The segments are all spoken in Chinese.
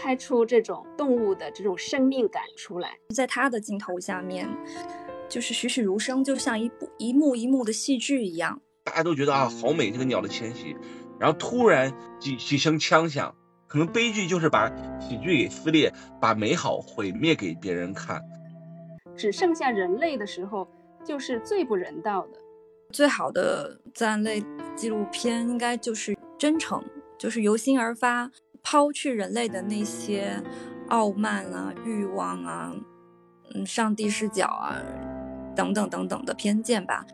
拍出这种动物的这种生命感出来。在他的镜头下面，就是栩栩如生，就像一部一幕一幕的戏剧一样。大家都觉得啊，好美这个鸟的迁徙，然后突然几几声枪响，可能悲剧就是把喜剧给撕裂，把美好毁灭给别人看。只剩下人类的时候，就是最不人道的。最好的自然类纪录片应该就是真诚，就是由心而发，抛去人类的那些傲慢啊、欲望啊、嗯、上帝视角啊等等等等的偏见吧。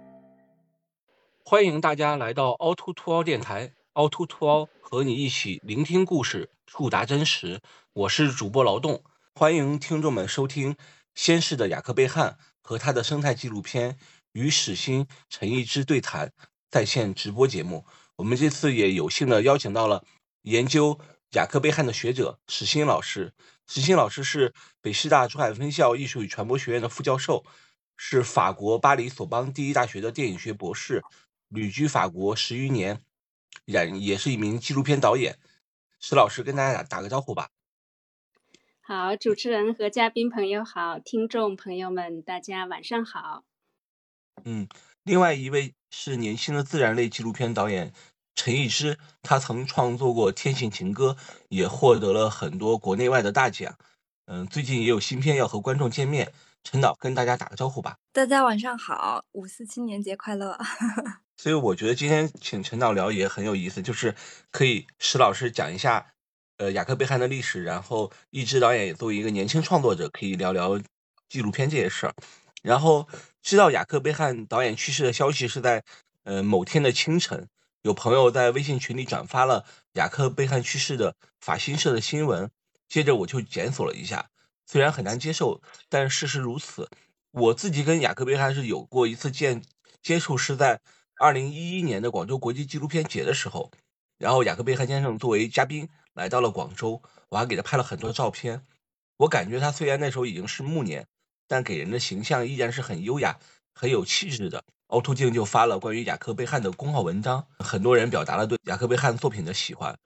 欢迎大家来到凹凸凸凹电台，凹凸凸凹和你一起聆听故事，触达真实。我是主播劳动，欢迎听众们收听先逝的雅克贝汉和他的生态纪录片。与史鑫、陈一之对谈在线直播节目，我们这次也有幸的邀请到了研究雅克贝汉的学者史鑫老师。史鑫老师是北师大珠海分校艺术与传播学院的副教授，是法国巴黎索邦第一大学的电影学博士，旅居法国十余年，然也是一名纪录片导演。史老师跟大家打打个招呼吧。好，主持人和嘉宾朋友好，听众朋友们大家晚上好。嗯，另外一位是年轻的自然类纪录片导演陈艺之，他曾创作过《天性情歌》，也获得了很多国内外的大奖。嗯，最近也有新片要和观众见面。陈导跟大家打个招呼吧。大家晚上好，五四青年节快乐。所以我觉得今天请陈导聊也很有意思，就是可以石老师讲一下，呃，雅克贝汉的历史，然后一之导演也作为一个年轻创作者，可以聊聊纪录片这些事儿。然后知道雅克贝汉导演去世的消息是在呃某天的清晨，有朋友在微信群里转发了雅克贝汉去世的法新社的新闻，接着我就检索了一下，虽然很难接受，但事实如此。我自己跟雅克贝汉是有过一次见接触，是在二零一一年的广州国际纪录片节的时候，然后雅克贝汉先生作为嘉宾来到了广州，我还给他拍了很多照片。我感觉他虽然那时候已经是暮年。但给人的形象依然是很优雅、很有气质的。凹凸镜就发了关于雅克贝汉的公号文章，很多人表达了对雅克贝汉作品的喜欢。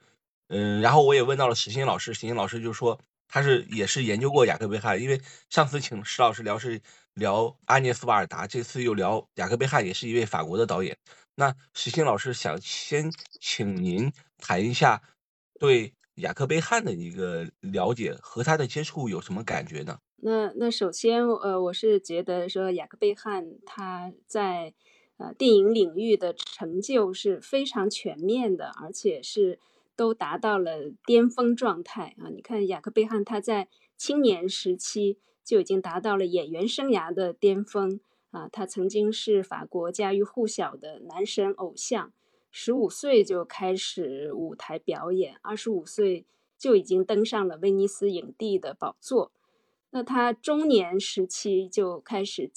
嗯，然后我也问到了石鑫老师，石鑫老师就说他是也是研究过雅克贝汉，因为上次请石老师聊是聊阿涅斯瓦尔达，这次又聊雅克贝汉，也是一位法国的导演。那石鑫老师想先请您谈一下对雅克贝汉的一个了解和他的接触有什么感觉呢？那那首先，呃，我是觉得说雅克贝汉他在呃电影领域的成就是非常全面的，而且是都达到了巅峰状态啊！你看雅克贝汉他在青年时期就已经达到了演员生涯的巅峰啊！他曾经是法国家喻户晓的男神偶像，十五岁就开始舞台表演，二十五岁就已经登上了威尼斯影帝的宝座。那他中年时期就开始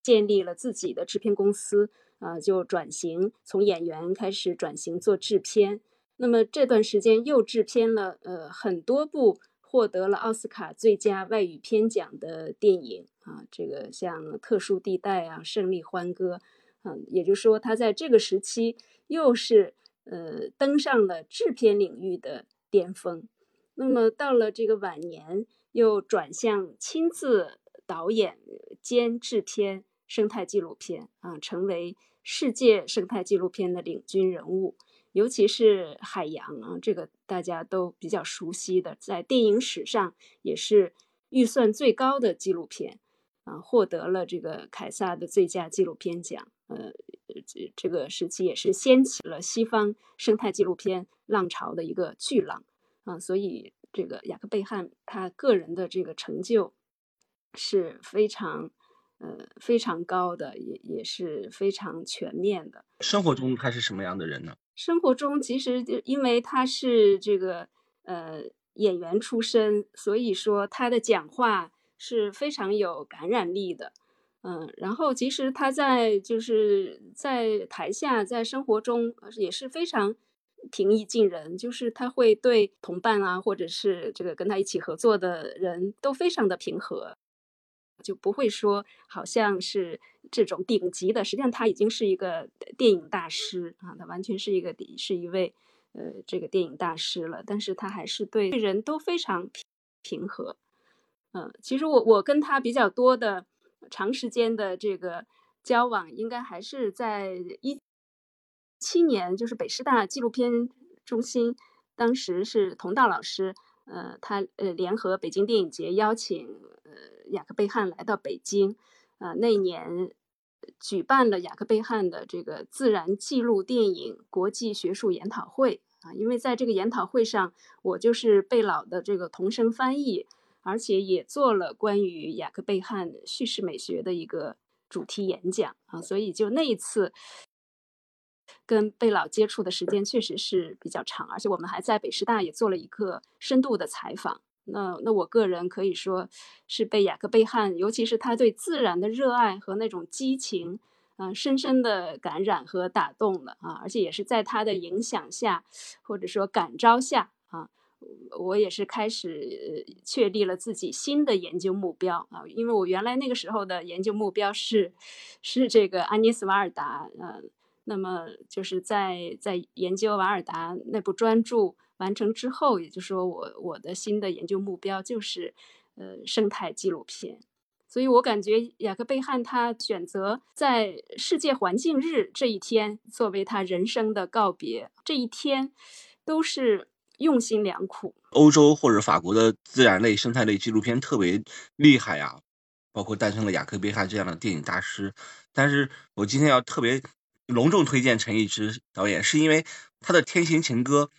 建立了自己的制片公司，啊，就转型从演员开始转型做制片。那么这段时间又制片了呃很多部获得了奥斯卡最佳外语片奖的电影啊，这个像《特殊地带》啊，《胜利欢歌》嗯，也就是说他在这个时期又是呃登上了制片领域的巅峰。那么到了这个晚年。又转向亲自导演兼制片生态纪录片啊，成为世界生态纪录片的领军人物。尤其是海洋啊，这个大家都比较熟悉的，在电影史上也是预算最高的纪录片啊，获得了这个凯撒的最佳纪录片奖。呃，这这个时期也是掀起了西方生态纪录片浪潮的一个巨浪啊，所以。这个雅克贝汉他个人的这个成就是非常呃非常高的，也也是非常全面的。生活中他是什么样的人呢？生活中其实就因为他是这个呃演员出身，所以说他的讲话是非常有感染力的。嗯，然后其实他在就是在台下在生活中也是非常。平易近人，就是他会对同伴啊，或者是这个跟他一起合作的人都非常的平和，就不会说好像是这种顶级的。实际上他已经是一个电影大师啊，他完全是一个是一位呃这个电影大师了，但是他还是对人都非常平平和。嗯，其实我我跟他比较多的长时间的这个交往，应该还是在一七年，就是北师大纪录片中心，当时是佟道老师，呃，他呃联合北京电影节邀请呃雅克贝汉来到北京，啊，那年举办了雅克贝汉的这个自然纪录电影国际学术研讨会啊，因为在这个研讨会上，我就是贝老的这个同声翻译。而且也做了关于雅克贝汉叙事美学的一个主题演讲啊，所以就那一次跟贝老接触的时间确实是比较长，而且我们还在北师大也做了一个深度的采访。那那我个人可以说是被雅克贝汉，尤其是他对自然的热爱和那种激情，嗯，深深的感染和打动了啊，而且也是在他的影响下，或者说感召下啊。我也是开始确立了自己新的研究目标啊，因为我原来那个时候的研究目标是是这个安妮斯瓦尔达，呃，那么就是在在研究瓦尔达那部专著完成之后，也就是说我我的新的研究目标就是呃生态纪录片，所以我感觉雅克贝汉他选择在世界环境日这一天作为他人生的告别，这一天都是。用心良苦，欧洲或者法国的自然类、生态类纪录片特别厉害呀，包括诞生了雅克·贝汉这样的电影大师。但是我今天要特别隆重推荐陈逸之导演，是因为他的《天行情歌》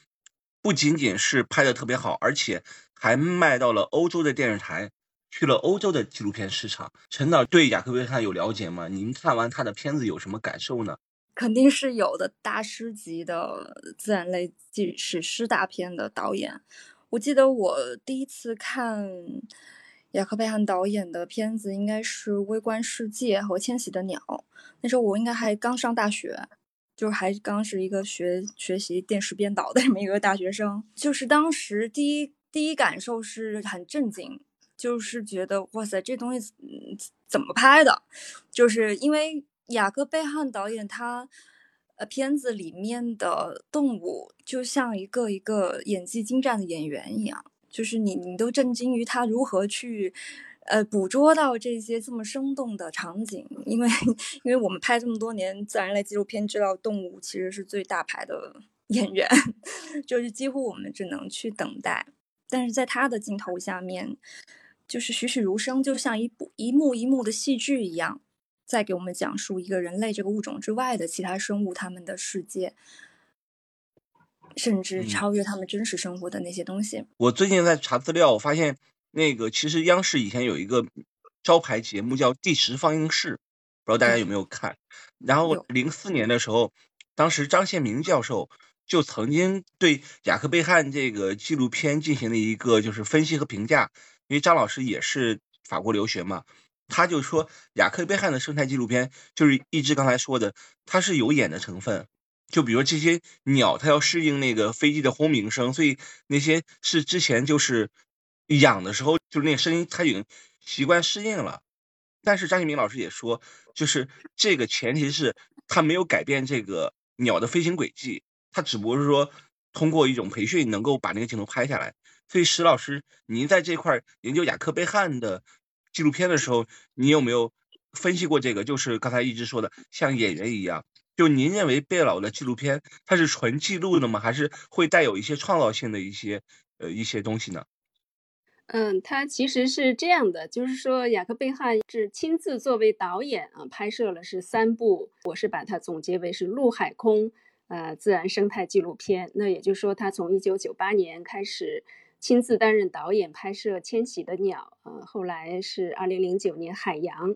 不仅仅是拍的特别好，而且还卖到了欧洲的电视台，去了欧洲的纪录片市场。陈导对雅克·维汉有了解吗？您看完他的片子有什么感受呢？肯定是有的，大师级的自然类纪史诗大片的导演。我记得我第一次看雅克贝汉导演的片子，应该是《微观世界》和《迁徙的鸟》。那时候我应该还刚上大学，就是还刚是一个学学习电视编导的这么一个大学生。就是当时第一第一感受是很震惊，就是觉得哇塞，这东西怎么拍的？就是因为。雅各贝汉导演他，呃，片子里面的动物就像一个一个演技精湛的演员一样，就是你你都震惊于他如何去，呃，捕捉到这些这么生动的场景。因为因为我们拍这么多年自然类纪录片，知道动物其实是最大牌的演员，就是几乎我们只能去等待。但是在他的镜头下面，就是栩栩如生，就像一部一幕一幕的戏剧一样。在给我们讲述一个人类这个物种之外的其他生物他们的世界，甚至超越他们真实生活的那些东西。我最近在查资料，我发现那个其实央视以前有一个招牌节目叫《第十放映室》，不知道大家有没有看。然后零四年的时候，当时张献明教授就曾经对雅克贝汉这个纪录片进行了一个就是分析和评价，因为张老师也是法国留学嘛。他就说，雅克贝汉的生态纪录片就是一直刚才说的，它是有演的成分。就比如这些鸟，它要适应那个飞机的轰鸣声，所以那些是之前就是养的时候，就是那个声音，它已经习惯适应了。但是张一鸣老师也说，就是这个前提是他没有改变这个鸟的飞行轨迹，他只不过是说通过一种培训能够把那个镜头拍下来。所以石老师，您在这块研究雅克贝汉的。纪录片的时候，你有没有分析过这个？就是刚才一直说的，像演员一样。就您认为贝老的纪录片，它是纯记录的吗？还是会带有一些创造性的一些呃一些东西呢？嗯，他其实是这样的，就是说雅克贝汉是亲自作为导演啊，拍摄了是三部，我是把它总结为是陆海空呃自然生态纪录片。那也就是说，他从一九九八年开始。亲自担任导演拍摄《迁徙的鸟》啊，后来是二零零九年《海洋》，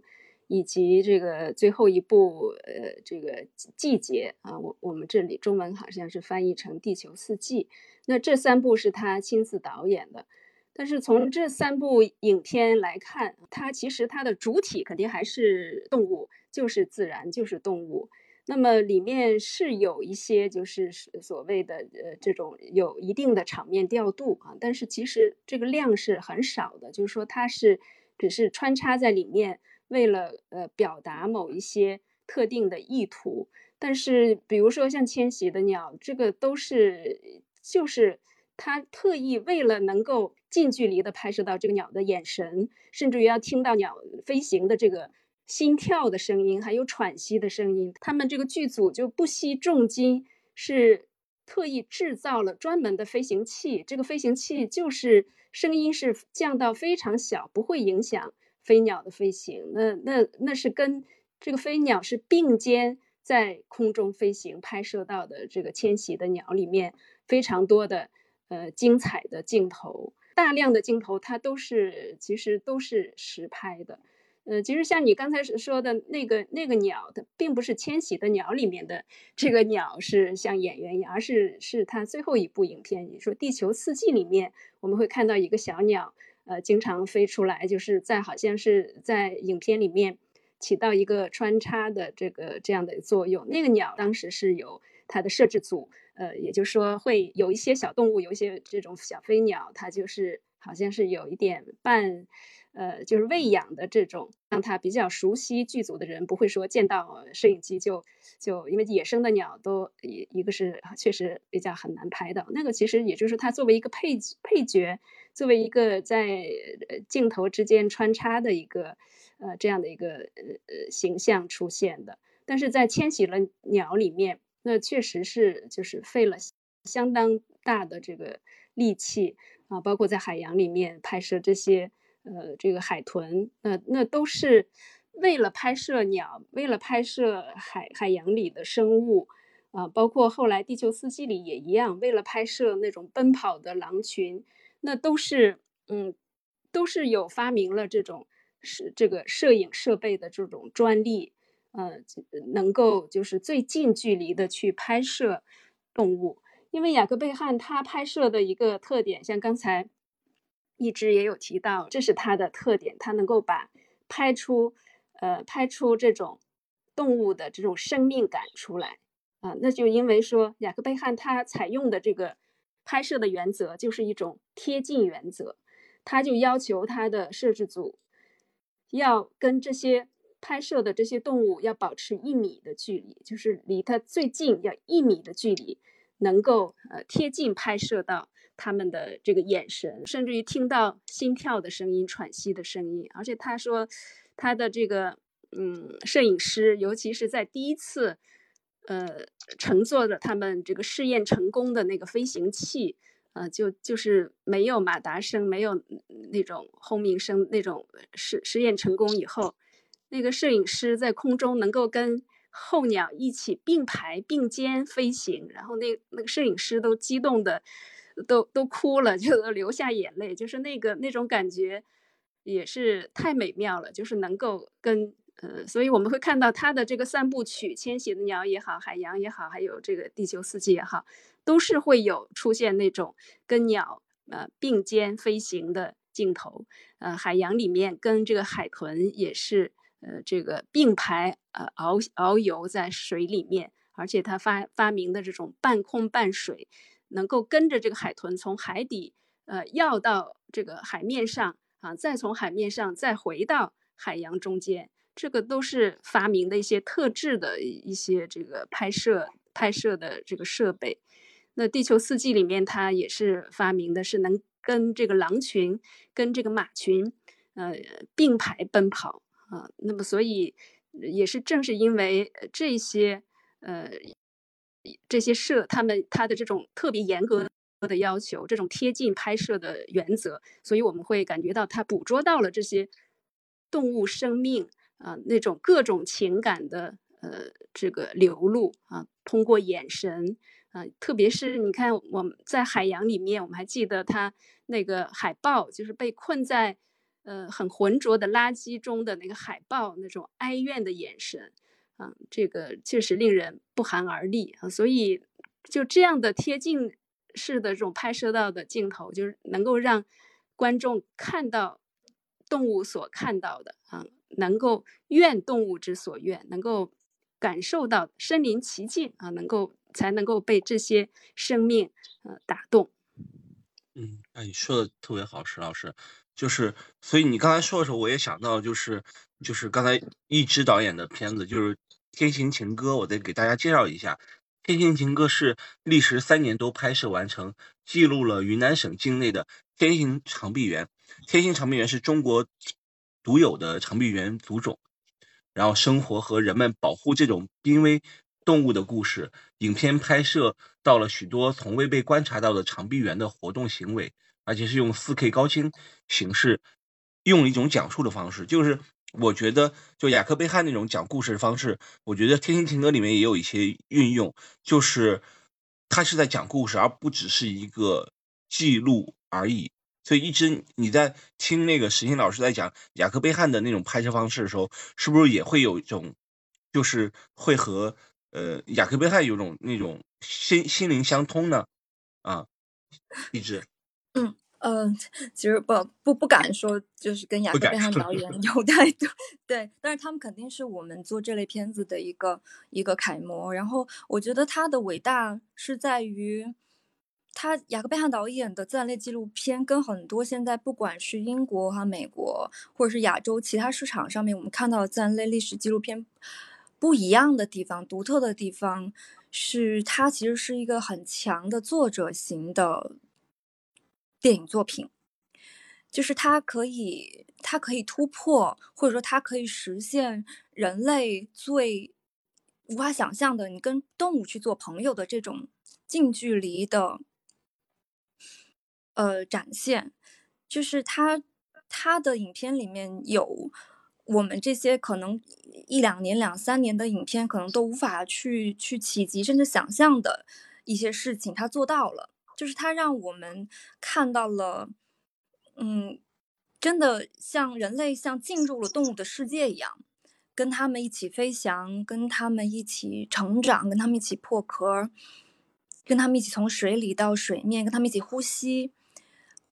以及这个最后一部呃这个季节啊，我我们这里中文好像是翻译成《地球四季》。那这三部是他亲自导演的，但是从这三部影片来看，它其实它的主体肯定还是动物，就是自然，就是动物。那么里面是有一些就是所谓的呃这种有一定的场面调度啊，但是其实这个量是很少的，就是说它是只是穿插在里面，为了呃表达某一些特定的意图。但是比如说像迁徙的鸟，这个都是就是他特意为了能够近距离的拍摄到这个鸟的眼神，甚至于要听到鸟飞行的这个心跳的声音，还有喘息的声音，他们这个剧组就不惜重金是。特意制造了专门的飞行器，这个飞行器就是声音是降到非常小，不会影响飞鸟的飞行。那那那是跟这个飞鸟是并肩在空中飞行拍摄到的这个迁徙的鸟里面非常多的呃精彩的镜头，大量的镜头它都是其实都是实拍的。呃，其实像你刚才说的那个那个鸟，它并不是迁徙的鸟里面的这个鸟是像演员一样，而是是它最后一部影片，你说《地球四季》里面，我们会看到一个小鸟，呃，经常飞出来，就是在好像是在影片里面起到一个穿插的这个这样的作用。那个鸟当时是有它的摄制组，呃，也就是说会有一些小动物，有一些这种小飞鸟，它就是好像是有一点半。呃，就是喂养的这种，让他比较熟悉剧组的人，不会说见到摄影机就就，因为野生的鸟都一一个是确实比较很难拍到，那个其实也就是他作为一个配配角，作为一个在镜头之间穿插的一个呃这样的一个呃形象出现的，但是在迁徙了鸟里面，那确实是就是费了相当大的这个力气啊，包括在海洋里面拍摄这些。呃，这个海豚，那那都是为了拍摄鸟，为了拍摄海海洋里的生物，啊，包括后来《地球四季》里也一样，为了拍摄那种奔跑的狼群，那都是，嗯，都是有发明了这种是这个摄影设备的这种专利，呃，能够就是最近距离的去拍摄动物，因为雅各贝汉他拍摄的一个特点，像刚才。一直也有提到，这是它的特点，它能够把拍出，呃，拍出这种动物的这种生命感出来啊。那就因为说雅克贝汉他采用的这个拍摄的原则就是一种贴近原则，他就要求他的摄制组要跟这些拍摄的这些动物要保持一米的距离，就是离它最近要一米的距离，能够呃贴近拍摄到。他们的这个眼神，甚至于听到心跳的声音、喘息的声音，而且他说，他的这个嗯，摄影师，尤其是在第一次，呃，乘坐着他们这个试验成功的那个飞行器，呃，就就是没有马达声，没有那种轰鸣声，那种实实验成功以后，那个摄影师在空中能够跟候鸟一起并排并肩飞行，然后那那个摄影师都激动的。都都哭了，就流下眼泪，就是那个那种感觉，也是太美妙了。就是能够跟呃，所以我们会看到他的这个三部曲，《迁徙的鸟》也好，《海洋》也好，还有这个《地球四季》也好，都是会有出现那种跟鸟呃并肩飞行的镜头。呃，海洋里面跟这个海豚也是呃这个并排呃遨遨游在水里面，而且他发发明的这种半空半水。能够跟着这个海豚从海底，呃，要到这个海面上啊，再从海面上再回到海洋中间，这个都是发明的一些特制的一些这个拍摄拍摄的这个设备。那《地球四季》里面，它也是发明的是能跟这个狼群、跟这个马群，呃，并排奔跑啊。那么，所以也是正是因为这些，呃。这些摄他们他的这种特别严格的要求，这种贴近拍摄的原则，所以我们会感觉到他捕捉到了这些动物生命啊那种各种情感的呃这个流露啊，通过眼神啊，特别是你看我们在海洋里面，我们还记得他那个海豹，就是被困在呃很浑浊的垃圾中的那个海豹那种哀怨的眼神。啊，这个确实令人不寒而栗啊！所以就这样的贴近式的这种拍摄到的镜头，就是能够让观众看到动物所看到的啊，能够愿动物之所愿，能够感受到身临其境啊，能够才能够被这些生命呃打动。嗯，哎，你说的特别好，石老师。就是，所以你刚才说的时候，我也想到，就是，就是刚才一支导演的片子，就是天行情歌》，我再给大家介绍一下，《天行情歌》是历时三年多拍摄完成，记录了云南省境内的天行长臂猿。天行长臂猿是中国独有的长臂猿族种，然后生活和人们保护这种濒危动物的故事。影片拍摄到了许多从未被观察到的长臂猿的活动行为，而且是用 4K 高清形式，用一种讲述的方式。就是我觉得，就雅克贝汉那种讲故事的方式，我觉得《天行情歌》里面也有一些运用，就是他是在讲故事，而不只是一个记录而已。所以一直你在听那个石鑫老师在讲雅克贝汉的那种拍摄方式的时候，是不是也会有一种，就是会和呃雅克贝汉有种那种心心灵相通呢？啊，一直，嗯嗯，其实不不不敢说，就是跟雅克贝汉导演有太多 对，但是他们肯定是我们做这类片子的一个一个楷模。然后我觉得他的伟大是在于。他雅克贝汉导演的自然类纪录片，跟很多现在不管是英国和美国，或者是亚洲其他市场上面我们看到的自然类历史纪录片不一样的地方、独特的地方，是它其实是一个很强的作者型的电影作品，就是它可以它可以突破，或者说它可以实现人类最无法想象的，你跟动物去做朋友的这种近距离的。呃，展现就是他他的影片里面有我们这些可能一两年、两三年的影片可能都无法去去企及甚至想象的一些事情，他做到了。就是他让我们看到了，嗯，真的像人类像进入了动物的世界一样，跟他们一起飞翔，跟他们一起成长，跟他们一起破壳，跟他们一起从水里到水面，跟他们一起呼吸。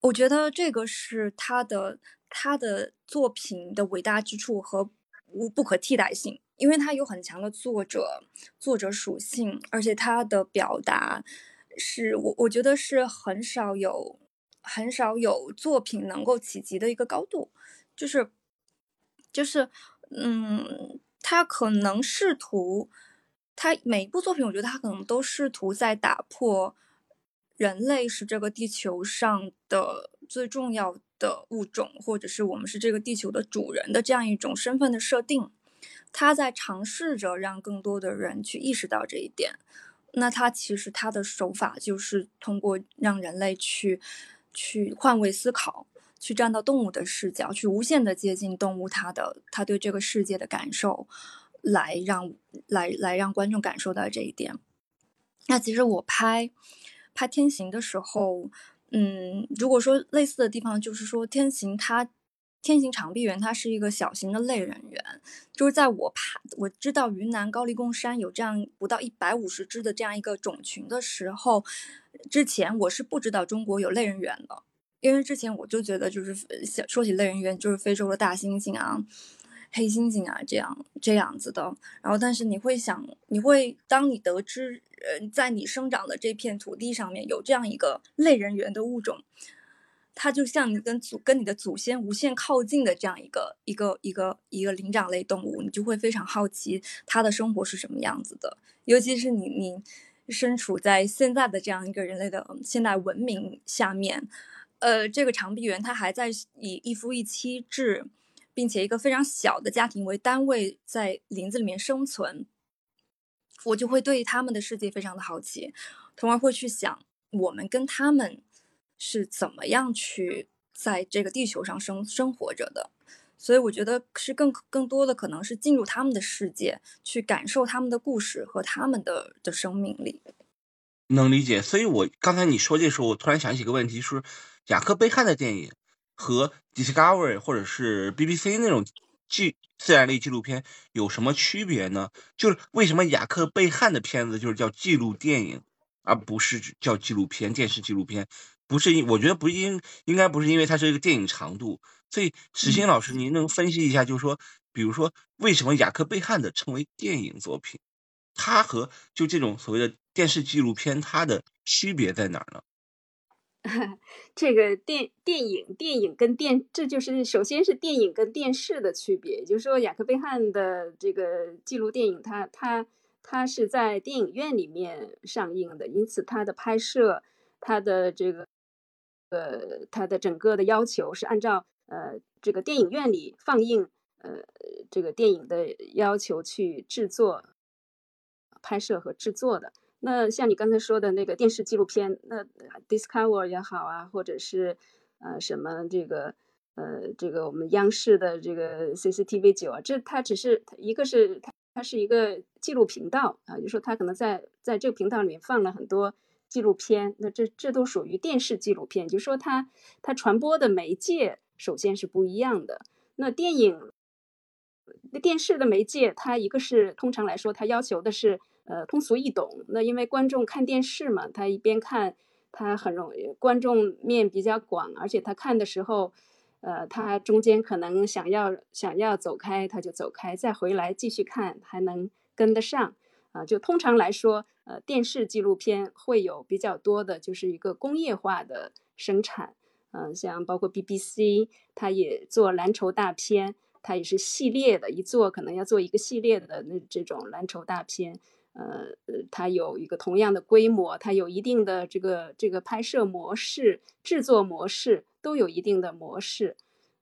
我觉得这个是他的他的作品的伟大之处和无不可替代性，因为他有很强的作者作者属性，而且他的表达是我我觉得是很少有很少有作品能够企及的一个高度，就是就是嗯，他可能试图他每一部作品，我觉得他可能都试图在打破。人类是这个地球上的最重要的物种，或者是我们是这个地球的主人的这样一种身份的设定，他在尝试着让更多的人去意识到这一点。那他其实他的手法就是通过让人类去去换位思考，去站到动物的视角，去无限的接近动物它的他对这个世界的感受，来让来来让观众感受到这一点。那其实我拍。拍天行的时候，嗯，如果说类似的地方，就是说天行它天行长臂猿它是一个小型的类人猿，就是在我拍我知道云南高黎贡山有这样不到一百五十只的这样一个种群的时候，之前我是不知道中国有类人猿的，因为之前我就觉得就是说起类人猿就是非洲的大猩猩啊。黑猩猩啊，这样这样子的，然后但是你会想，你会当你得知，呃，在你生长的这片土地上面有这样一个类人猿的物种，它就像你跟祖跟你的祖先无限靠近的这样一个一个一个一个灵长类动物，你就会非常好奇它的生活是什么样子的。尤其是你你身处在现在的这样一个人类的现代文明下面，呃，这个长臂猿它还在以一夫一妻制。并且一个非常小的家庭为单位在林子里面生存，我就会对他们的世界非常的好奇，从而会去想我们跟他们是怎么样去在这个地球上生生活着的。所以我觉得是更更多的可能是进入他们的世界，去感受他们的故事和他们的的生命力。能理解。所以我刚才你说这时候，我突然想起一个问题，是雅克贝汉的电影。和 Discovery 或者是 BBC 那种纪自然类纪录片有什么区别呢？就是为什么雅克贝汉的片子就是叫纪录电影，而不是叫纪录片、电视纪录片？不是因我觉得不应应该不是因为它是一个电影长度。所以石鑫老师，您能分析一下，就是说，比如说为什么雅克贝汉的称为电影作品，它和就这种所谓的电视纪录片它的区别在哪儿呢？这个电电影电影跟电，这就是首先是电影跟电视的区别。也就是说，雅克贝汉的这个记录电影，它它它是在电影院里面上映的，因此它的拍摄，它的这个呃，它的整个的要求是按照呃这个电影院里放映呃这个电影的要求去制作、拍摄和制作的。那像你刚才说的那个电视纪录片，那 Discover 也好啊，或者是呃什么这个呃这个我们央视的这个 CCTV 九啊，这它只是一个是它它是一个记录频道啊，就说它可能在在这个频道里面放了很多纪录片，那这这都属于电视纪录片，就说它它传播的媒介首先是不一样的。那电影那电视的媒介，它一个是通常来说，它要求的是。呃，通俗易懂。那因为观众看电视嘛，他一边看，他很容易观众面比较广，而且他看的时候，呃，他中间可能想要想要走开，他就走开，再回来继续看，还能跟得上。啊，就通常来说，呃，电视纪录片会有比较多的，就是一个工业化的生产。嗯，像包括 BBC，它也做蓝筹大片，它也是系列的，一做可能要做一个系列的那这种蓝筹大片。呃，它有一个同样的规模，它有一定的这个这个拍摄模式、制作模式都有一定的模式，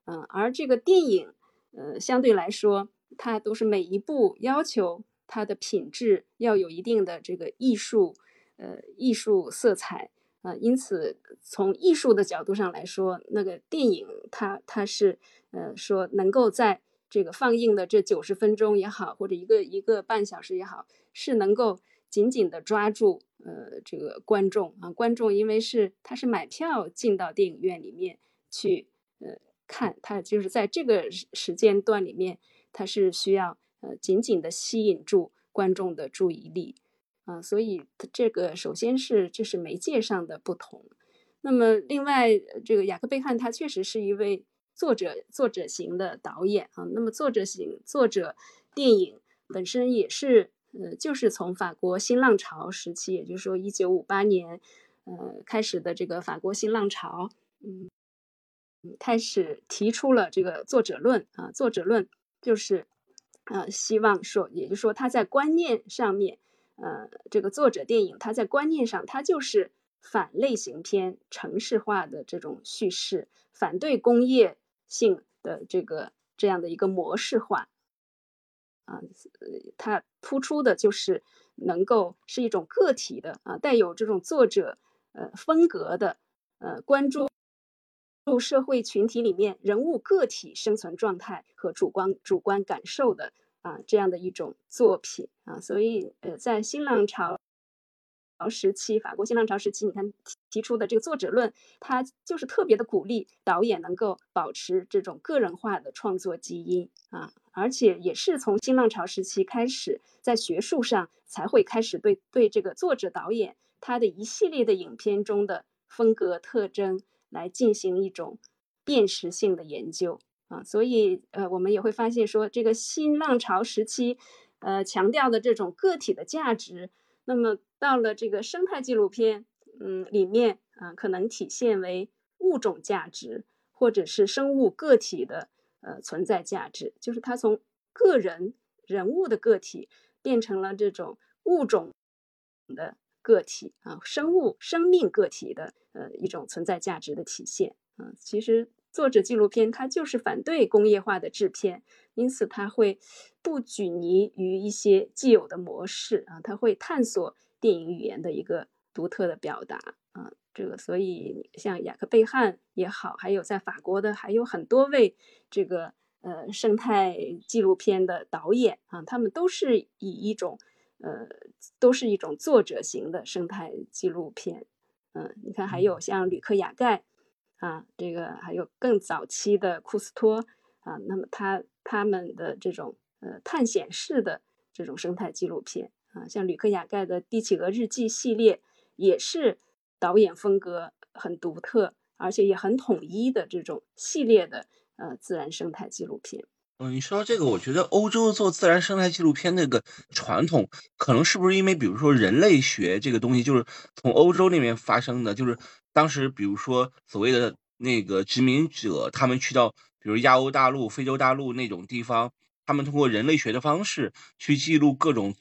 嗯，而这个电影，呃，相对来说，它都是每一部要求它的品质要有一定的这个艺术，呃，艺术色彩啊，因此从艺术的角度上来说，那个电影它它是呃说能够在。这个放映的这九十分钟也好，或者一个一个半小时也好，是能够紧紧的抓住呃这个观众啊，观众因为是他是买票进到电影院里面去呃看，他就是在这个时间段里面，他是需要呃紧紧的吸引住观众的注意力啊，所以这个首先是这是媒介上的不同，那么另外这个雅克贝汉他确实是一位。作者作者型的导演啊，那么作者型作者电影本身也是呃，就是从法国新浪潮时期，也就是说一九五八年呃开始的这个法国新浪潮，嗯，开始提出了这个作者论啊，作者论就是呃希望说，也就是说他在观念上面，呃，这个作者电影他在观念上他就是反类型片城市化的这种叙事，反对工业。性的这个这样的一个模式化，啊，它突出的就是能够是一种个体的啊，带有这种作者呃风格的呃关注入社会群体里面人物个体生存状态和主观主观感受的啊这样的一种作品啊，所以呃在新浪潮。时期，法国新浪潮时期，你看提出的这个作者论，它就是特别的鼓励导演能够保持这种个人化的创作基因啊，而且也是从新浪潮时期开始，在学术上才会开始对对这个作者导演他的一系列的影片中的风格特征来进行一种辨识性的研究啊，所以呃，我们也会发现说，这个新浪潮时期，呃，强调的这种个体的价值。那么到了这个生态纪录片，嗯，里面啊，可能体现为物种价值，或者是生物个体的呃存在价值，就是它从个人人物的个体变成了这种物种的个体啊，生物生命个体的呃一种存在价值的体现啊。其实作者纪录片它就是反对工业化的制片。因此，他会不拘泥于一些既有的模式啊，他会探索电影语言的一个独特的表达啊。这个，所以像雅克贝汉也好，还有在法国的还有很多位这个呃生态纪录片的导演啊，他们都是以一种呃都是一种作者型的生态纪录片。嗯，你看，还有像吕克雅盖啊，这个还有更早期的库斯托啊，那么他。他们的这种呃探险式的这种生态纪录片啊，像吕克雅盖的《帝企鹅日记》系列，也是导演风格很独特，而且也很统一的这种系列的呃自然生态纪录片。嗯，你说这个，我觉得欧洲做自然生态纪录片那个传统，可能是不是因为，比如说人类学这个东西，就是从欧洲那边发生的，就是当时比如说所谓的那个殖民者，他们去到比如亚欧大陆、非洲大陆那种地方，他们通过人类学的方式去记录各种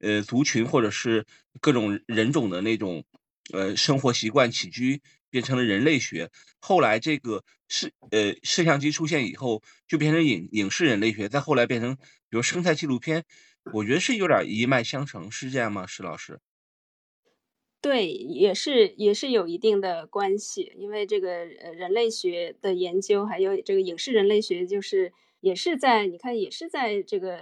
呃族群或者是各种人种的那种呃生活习惯、起居。变成了人类学，后来这个摄呃摄像机出现以后，就变成影影视人类学，再后来变成比如生态纪录片，我觉得是有点一脉相承，是这样吗？石老师？对，也是也是有一定的关系，因为这个呃人类学的研究，还有这个影视人类学，就是也是在你看，也是在这个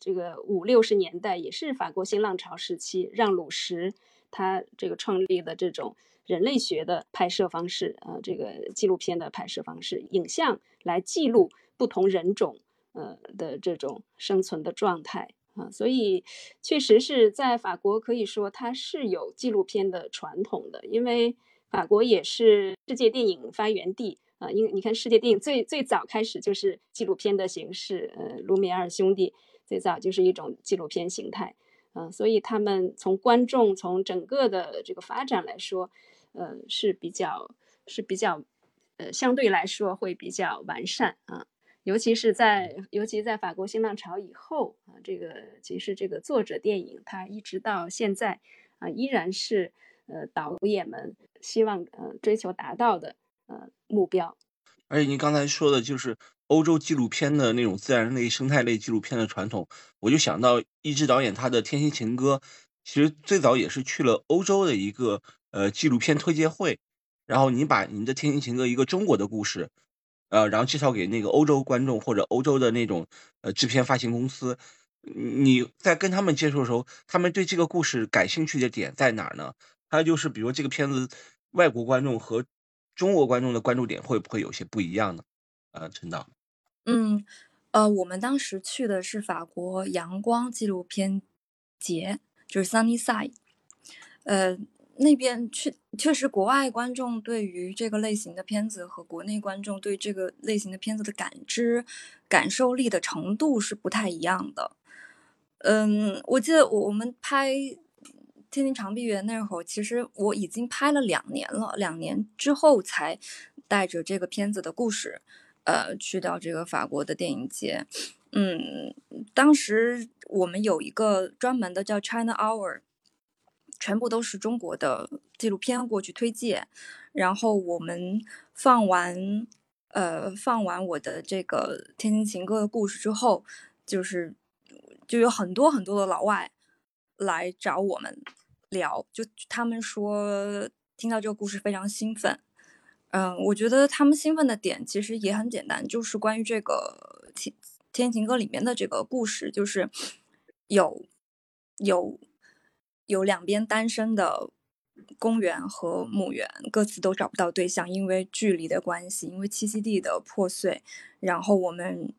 这个五六十年代，也是法国新浪潮时期，让鲁什他这个创立的这种。人类学的拍摄方式，呃，这个纪录片的拍摄方式，影像来记录不同人种，呃的这种生存的状态啊，所以确实是在法国可以说它是有纪录片的传统的，因为法国也是世界电影发源地啊，因为你看世界电影最最早开始就是纪录片的形式，呃，卢米埃尔兄弟最早就是一种纪录片形态，嗯，所以他们从观众从整个的这个发展来说。呃，是比较是比较，呃，相对来说会比较完善啊，尤其是在尤其在法国新浪潮以后啊，这个其实这个作者电影它一直到现在啊，依然是呃导演们希望呃追求达到的呃目标。而且您刚才说的就是欧洲纪录片的那种自然类、生态类纪录片的传统，我就想到一支导演他的《天心情歌》，其实最早也是去了欧洲的一个。呃，纪录片推介会，然后你把你的《天心情歌》一个中国的故事，呃，然后介绍给那个欧洲观众或者欧洲的那种呃制片发行公司，你在跟他们接触的时候，他们对这个故事感兴趣的点在哪儿呢？还有就是，比如这个片子，外国观众和中国观众的关注点会不会有些不一样呢？呃，陈导，嗯，呃，我们当时去的是法国阳光纪录片节，就是 Sunny Side，呃。那边确确实，国外观众对于这个类型的片子和国内观众对这个类型的片子的感知、感受力的程度是不太一样的。嗯，我记得我我们拍《天津长臂猿》那会儿，其实我已经拍了两年了，两年之后才带着这个片子的故事，呃，去到这个法国的电影节。嗯，当时我们有一个专门的叫 China Hour。全部都是中国的纪录片过去推介，然后我们放完，呃，放完我的这个《天津情歌》的故事之后，就是就有很多很多的老外来找我们聊，就他们说听到这个故事非常兴奋。嗯，我觉得他们兴奋的点其实也很简单，就是关于这个《天天晴歌》里面的这个故事，就是有有。有两边单身的公园和墓园，各自都找不到对象，因为距离的关系，因为栖息地的破碎。然后我们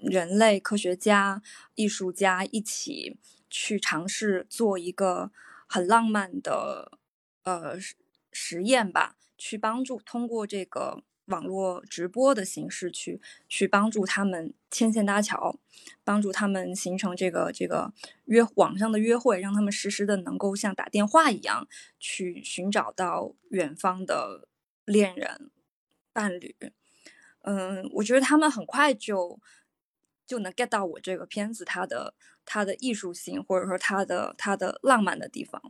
人类科学家、艺术家一起去尝试做一个很浪漫的呃实验吧，去帮助通过这个。网络直播的形式去去帮助他们牵线搭桥，帮助他们形成这个这个约网上的约会，让他们实时的能够像打电话一样去寻找到远方的恋人伴侣。嗯，我觉得他们很快就就能 get 到我这个片子它的它的艺术性，或者说它的它的浪漫的地方。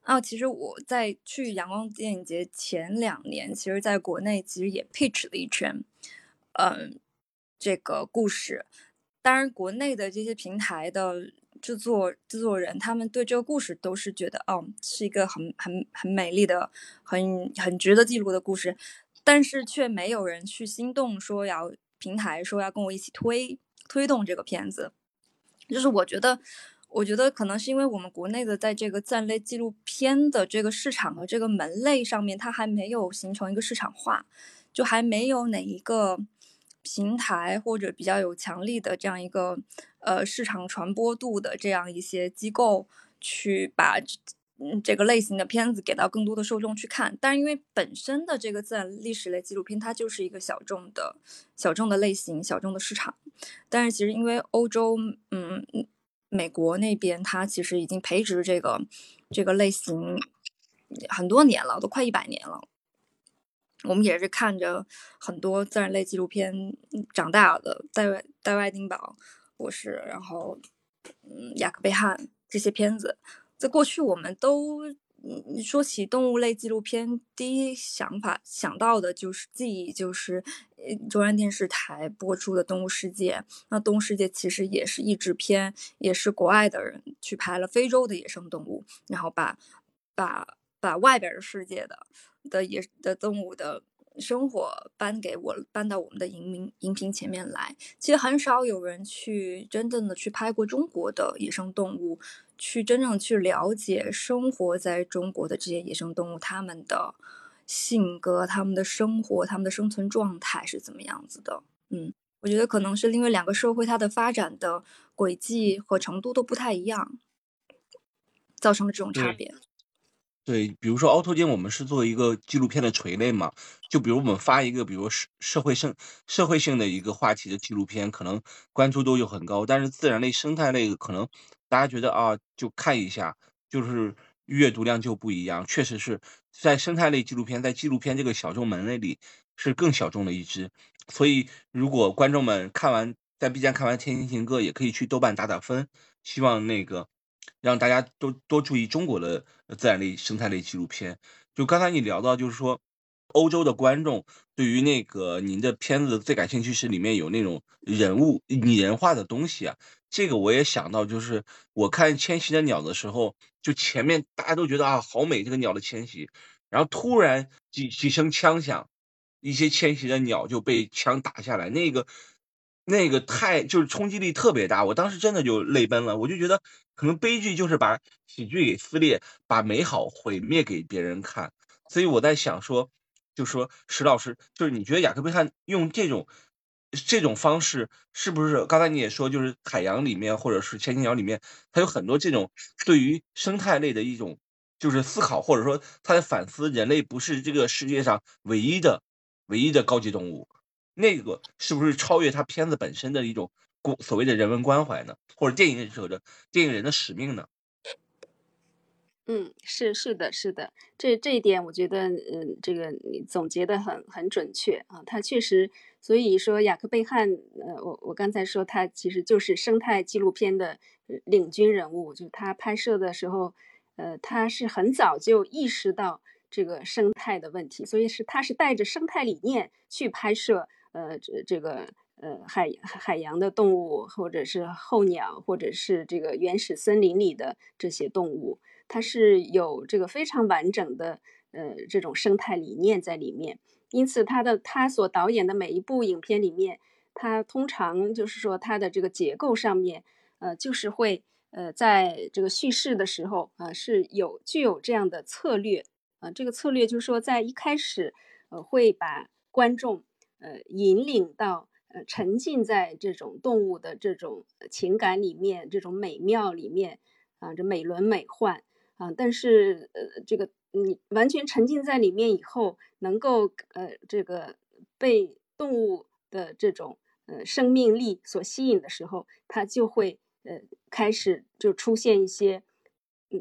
啊，其实我在去阳光电影节前两年，其实在国内其实也 pitch 了一圈，嗯，这个故事。当然，国内的这些平台的制作制作人，他们对这个故事都是觉得，哦，是一个很很很美丽的、很很值得记录的故事，但是却没有人去心动，说要平台说要跟我一起推推动这个片子。就是我觉得。我觉得可能是因为我们国内的在这个自然类纪录片的这个市场和这个门类上面，它还没有形成一个市场化，就还没有哪一个平台或者比较有强力的这样一个呃市场传播度的这样一些机构去把嗯这个类型的片子给到更多的受众去看。但是因为本身的这个自然历史类纪录片，它就是一个小众的小众的类型、小众的市场。但是其实因为欧洲，嗯，美国那边它其实已经培植这个这个类型很多年了，都快一百年了。我们也是看着很多自然类纪录片长大的，戴外戴外丁堡博士，然后嗯雅克贝汉这些片子，在过去我们都嗯说起动物类纪录片，第一想法想到的就是记忆就是呃中央电视台播出的《动物世界》，那《动物世界》其实也是译制片，也是国外的人去拍了非洲的野生动物，然后把把把外边的世界的。的野的动物的生活搬给我搬到我们的荧屏荧屏前面来，其实很少有人去真正的去拍过中国的野生动物，去真正去了解生活在中国的这些野生动物，它们的性格、他们的生活、他们的生存状态是怎么样子的。嗯，我觉得可能是因为两个社会它的发展的轨迹和程度都不太一样，造成了这种差别。对，比如说凹凸间，我们是做一个纪录片的垂类嘛，就比如我们发一个，比如社社会性社会性的一个话题的纪录片，可能关注度又很高，但是自然类、生态类可能大家觉得啊，就看一下，就是阅读量就不一样。确实是在生态类纪录片，在纪录片这个小众门类里是更小众的一支，所以如果观众们看完在 B 站看完《天行情歌》，也可以去豆瓣打打分，希望那个。让大家都多注意中国的自然类、生态类纪录片。就刚才你聊到，就是说欧洲的观众对于那个您的片子最感兴趣是里面有那种人物拟人化的东西啊。这个我也想到，就是我看《迁徙的鸟》的时候，就前面大家都觉得啊好美，这个鸟的迁徙，然后突然几几声枪响，一些迁徙的鸟就被枪打下来，那个。那个太就是冲击力特别大，我当时真的就泪奔了。我就觉得可能悲剧就是把喜剧给撕裂，把美好毁灭给别人看。所以我在想说，就说石老师，就是你觉得雅克贝汉用这种这种方式，是不是刚才你也说，就是海洋里面或者是千金鸟里面，它有很多这种对于生态类的一种就是思考，或者说他在反思人类不是这个世界上唯一的唯一的高级动物。那个是不是超越他片子本身的一种过所谓的人文关怀呢？或者电影者的电影人的使命呢？嗯，是是的，是的，这这一点我觉得，嗯，这个你总结的很很准确啊。他确实，所以说雅克贝汉，呃，我我刚才说他其实就是生态纪录片的领军人物，就是他拍摄的时候，呃，他是很早就意识到这个生态的问题，所以是他是带着生态理念去拍摄。呃，这这个呃海海洋的动物，或者是候鸟，或者是这个原始森林里的这些动物，它是有这个非常完整的呃这种生态理念在里面。因此，他的他所导演的每一部影片里面，他通常就是说他的这个结构上面，呃，就是会呃在这个叙事的时候啊是有具有这样的策略啊，这个策略就是说在一开始呃会把观众。呃，引领到呃，沉浸在这种动物的这种情感里面，这种美妙里面啊，这美轮美奂啊。但是呃，这个你完全沉浸在里面以后，能够呃，这个被动物的这种呃生命力所吸引的时候，它就会呃开始就出现一些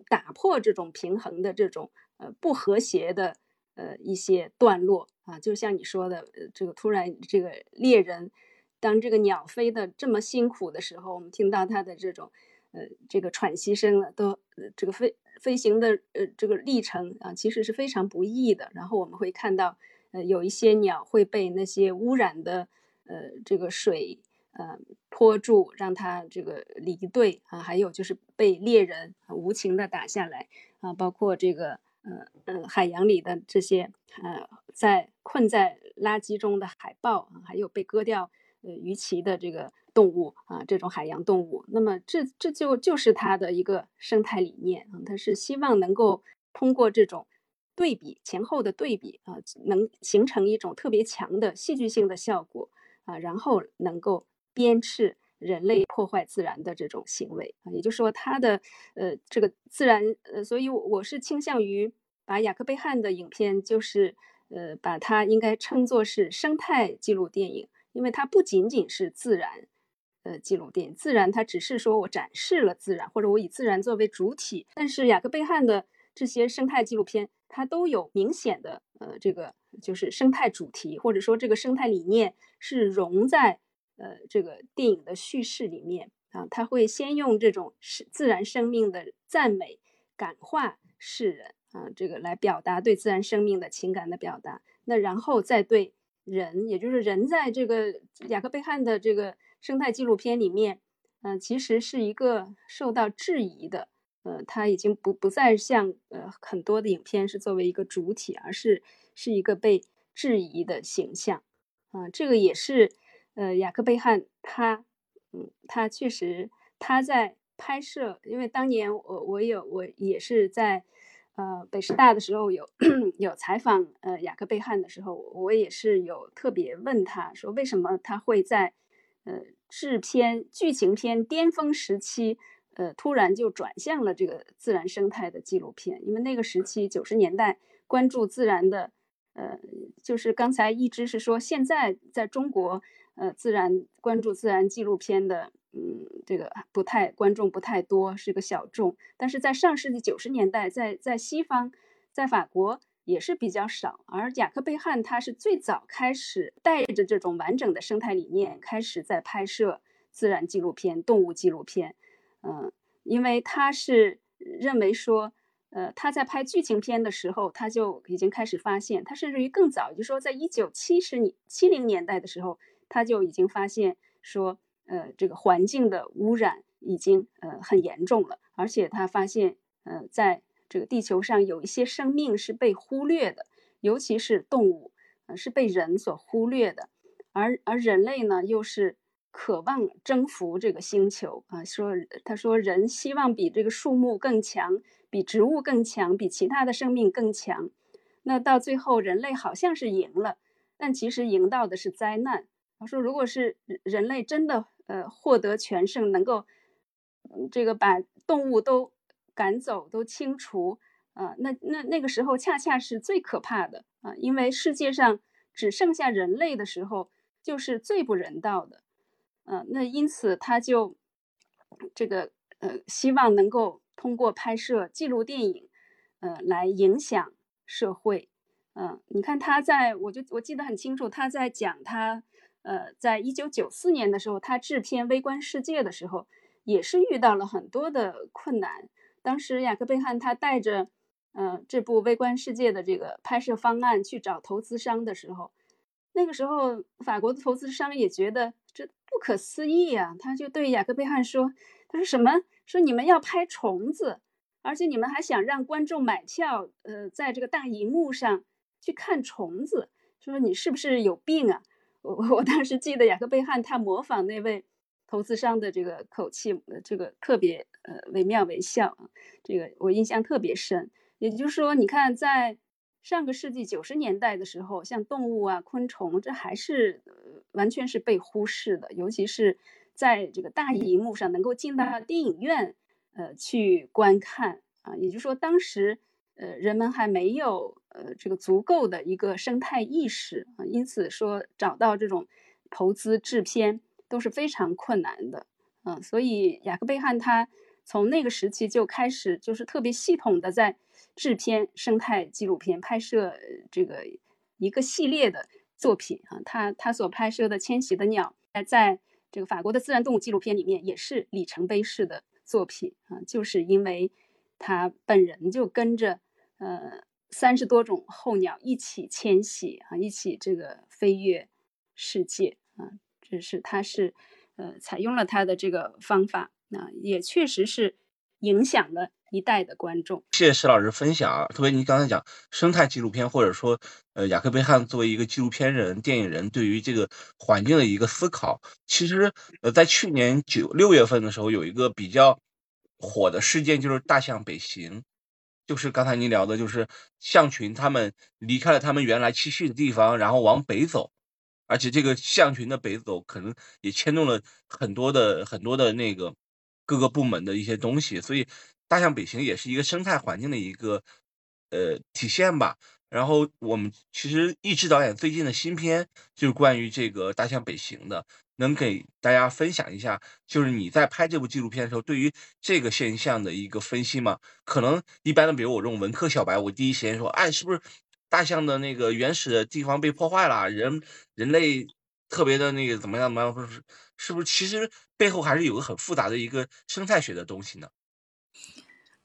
打破这种平衡的这种呃不和谐的。呃，一些段落啊，就像你说的，这个突然这个猎人，当这个鸟飞的这么辛苦的时候，我们听到它的这种，呃，这个喘息声了，都这个飞飞行的呃这个历程啊，其实是非常不易的。然后我们会看到，呃，有一些鸟会被那些污染的呃这个水呃拖住，让它这个离队啊，还有就是被猎人无情的打下来啊，包括这个。呃呃，海洋里的这些呃，在困在垃圾中的海豹，还有被割掉呃鱼鳍的这个动物啊，这种海洋动物，那么这这就就是它的一个生态理念啊，它是希望能够通过这种对比前后的对比啊，能形成一种特别强的戏剧性的效果啊，然后能够鞭笞人类破坏自然的这种行为啊，也就是说，他的呃这个自然呃，所以我是倾向于把雅克贝汉的影片，就是呃把它应该称作是生态纪录电影，因为它不仅仅是自然呃纪录电影，自然它只是说我展示了自然，或者我以自然作为主体，但是雅克贝汉的这些生态纪录片，它都有明显的呃这个就是生态主题，或者说这个生态理念是融在。呃，这个电影的叙事里面啊，他会先用这种是自然生命的赞美感化世人啊，这个来表达对自然生命的情感的表达。那然后再对人，也就是人在这个雅克贝汉的这个生态纪录片里面，嗯，其实是一个受到质疑的。呃，他已经不不再像呃很多的影片是作为一个主体，而是是一个被质疑的形象啊，这个也是。呃，雅克贝汉他，嗯，他确实他在拍摄，因为当年我我有我也是在，呃，北师大的时候有有采访呃雅克贝汉的时候，我也是有特别问他说为什么他会在呃制片剧情片巅峰时期，呃突然就转向了这个自然生态的纪录片，因为那个时期九十年代关注自然的，呃，就是刚才一直是说现在在中国。呃，自然关注自然纪录片的，嗯，这个不太观众不太多，是个小众。但是在上世纪九十年代，在在西方，在法国也是比较少。而雅克贝汉他是最早开始带着这种完整的生态理念，开始在拍摄自然纪录片、动物纪录片。嗯，因为他是认为说，呃，他在拍剧情片的时候，他就已经开始发现，他甚至于更早，就说在一九七十年七零年代的时候。他就已经发现说，呃，这个环境的污染已经呃很严重了，而且他发现，呃，在这个地球上有一些生命是被忽略的，尤其是动物，呃，是被人所忽略的，而而人类呢，又是渴望征服这个星球啊。说他说人希望比这个树木更强，比植物更强，比其他的生命更强。那到最后，人类好像是赢了，但其实赢到的是灾难。他说：“如果是人类真的呃获得全胜，能够这个把动物都赶走、都清除啊，那那那个时候恰恰是最可怕的啊，因为世界上只剩下人类的时候，就是最不人道的。呃，那因此他就这个呃希望能够通过拍摄记录电影，呃来影响社会。嗯，你看他在我就我记得很清楚，他在讲他。”呃，在一九九四年的时候，他制片《微观世界》的时候，也是遇到了很多的困难。当时雅克贝汉他带着，呃，这部《微观世界》的这个拍摄方案去找投资商的时候，那个时候法国的投资商也觉得这不可思议啊，他就对雅克贝汉说：“他说什么？说你们要拍虫子，而且你们还想让观众买票，呃，在这个大荧幕上去看虫子，说你是不是有病啊？”我 我当时记得雅克贝汉他模仿那位投资商的这个口气，这个特别呃惟妙惟肖啊，这个我印象特别深。也就是说，你看在上个世纪九十年代的时候，像动物啊、昆虫，这还是完全是被忽视的，尤其是在这个大荧幕上能够进到电影院呃去观看啊。也就是说，当时。呃，人们还没有呃这个足够的一个生态意识啊，因此说找到这种投资制片都是非常困难的，嗯，所以雅克贝汉他从那个时期就开始就是特别系统的在制片生态纪录片拍摄这个一个系列的作品啊，他他所拍摄的《迁徙的鸟》在这个法国的自然动物纪录片里面也是里程碑式的作品啊，就是因为他本人就跟着。呃，三十多种候鸟一起迁徙啊，一起这个飞越世界啊，这是他是呃采用了他的这个方法啊，也确实是影响了一代的观众。谢谢石老师分享啊，特别您刚才讲生态纪录片，或者说呃雅克贝汉作为一个纪录片人、电影人，对于这个环境的一个思考，其实呃在去年九六月份的时候，有一个比较火的事件，就是大象北行。就是刚才您聊的，就是象群他们离开了他们原来栖息的地方，然后往北走，而且这个象群的北走，可能也牵动了很多的很多的那个各个部门的一些东西，所以大象北行也是一个生态环境的一个呃体现吧。然后我们其实易志导演最近的新片就是关于这个大象北行的，能给大家分享一下，就是你在拍这部纪录片的时候，对于这个现象的一个分析吗？可能一般的，比如我这种文科小白，我第一时间说，哎，是不是大象的那个原始的地方被破坏了？人人类特别的那个怎么样怎么样？是是不是？其实背后还是有个很复杂的一个生态学的东西呢？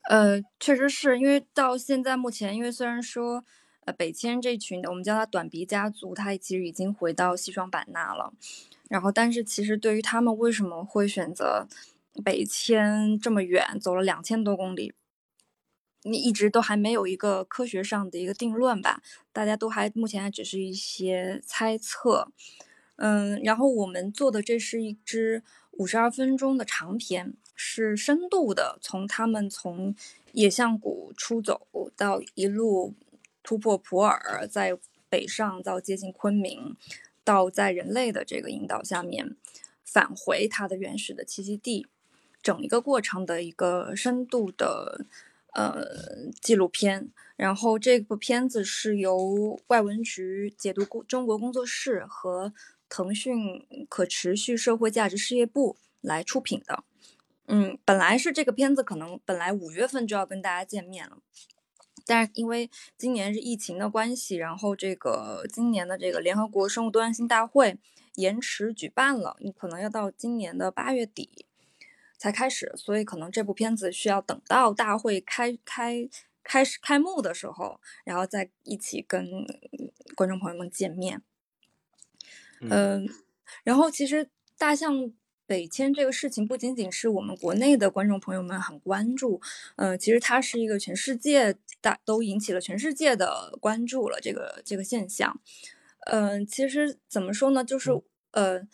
呃，确实是因为到现在目前，因为虽然说。呃，北迁这群，我们叫它短鼻家族，它其实已经回到西双版纳了。然后，但是其实对于他们为什么会选择北迁这么远，走了两千多公里，你一直都还没有一个科学上的一个定论吧？大家都还目前还只是一些猜测。嗯，然后我们做的这是一支五十二分钟的长片，是深度的，从他们从野象谷出走到一路。突破普洱，在北上到接近昆明，到在人类的这个引导下面返回它的原始的栖息地，整一个过程的一个深度的呃纪录片。然后这部片子是由外文局解读工中国工作室和腾讯可持续社会价值事业部来出品的。嗯，本来是这个片子可能本来五月份就要跟大家见面了。但是因为今年是疫情的关系，然后这个今年的这个联合国生物多样性大会延迟举办了，你可能要到今年的八月底才开始，所以可能这部片子需要等到大会开开开始开幕的时候，然后再一起跟观众朋友们见面。嗯，然后其实大象。北迁这个事情不仅仅是我们国内的观众朋友们很关注，呃，其实它是一个全世界大都引起了全世界的关注了这个这个现象。嗯，其实怎么说呢，就是呃，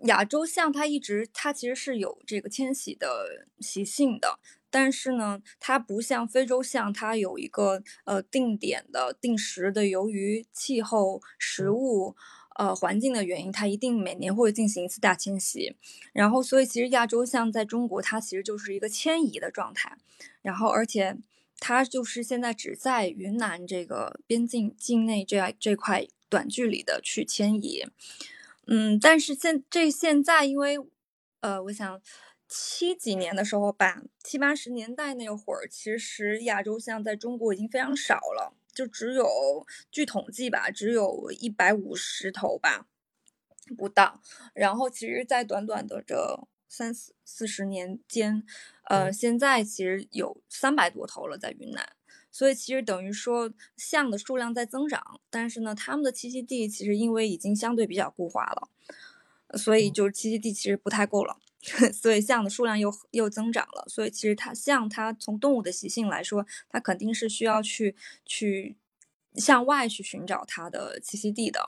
亚洲象它一直它其实是有这个迁徙的习性的，但是呢，它不像非洲象，它有一个呃定点的、定时的，由于气候、食物。呃，环境的原因，它一定每年会进行一次大迁徙，然后，所以其实亚洲象在中国，它其实就是一个迁移的状态，然后，而且它就是现在只在云南这个边境境内这样这块短距离的去迁移，嗯，但是现这现在，因为呃，我想七几年的时候吧，七八十年代那会儿，其实亚洲象在中国已经非常少了。就只有据统计吧，只有一百五十头吧，不到。然后其实，在短短的这三四四十年间，呃，现在其实有三百多头了，在云南。所以其实等于说象的数量在增长，但是呢，它们的栖息地其实因为已经相对比较固化了，所以就是栖息地其实不太够了。所以象的数量又又增长了，所以其实它象它从动物的习性来说，它肯定是需要去去向外去寻找它的栖息地的。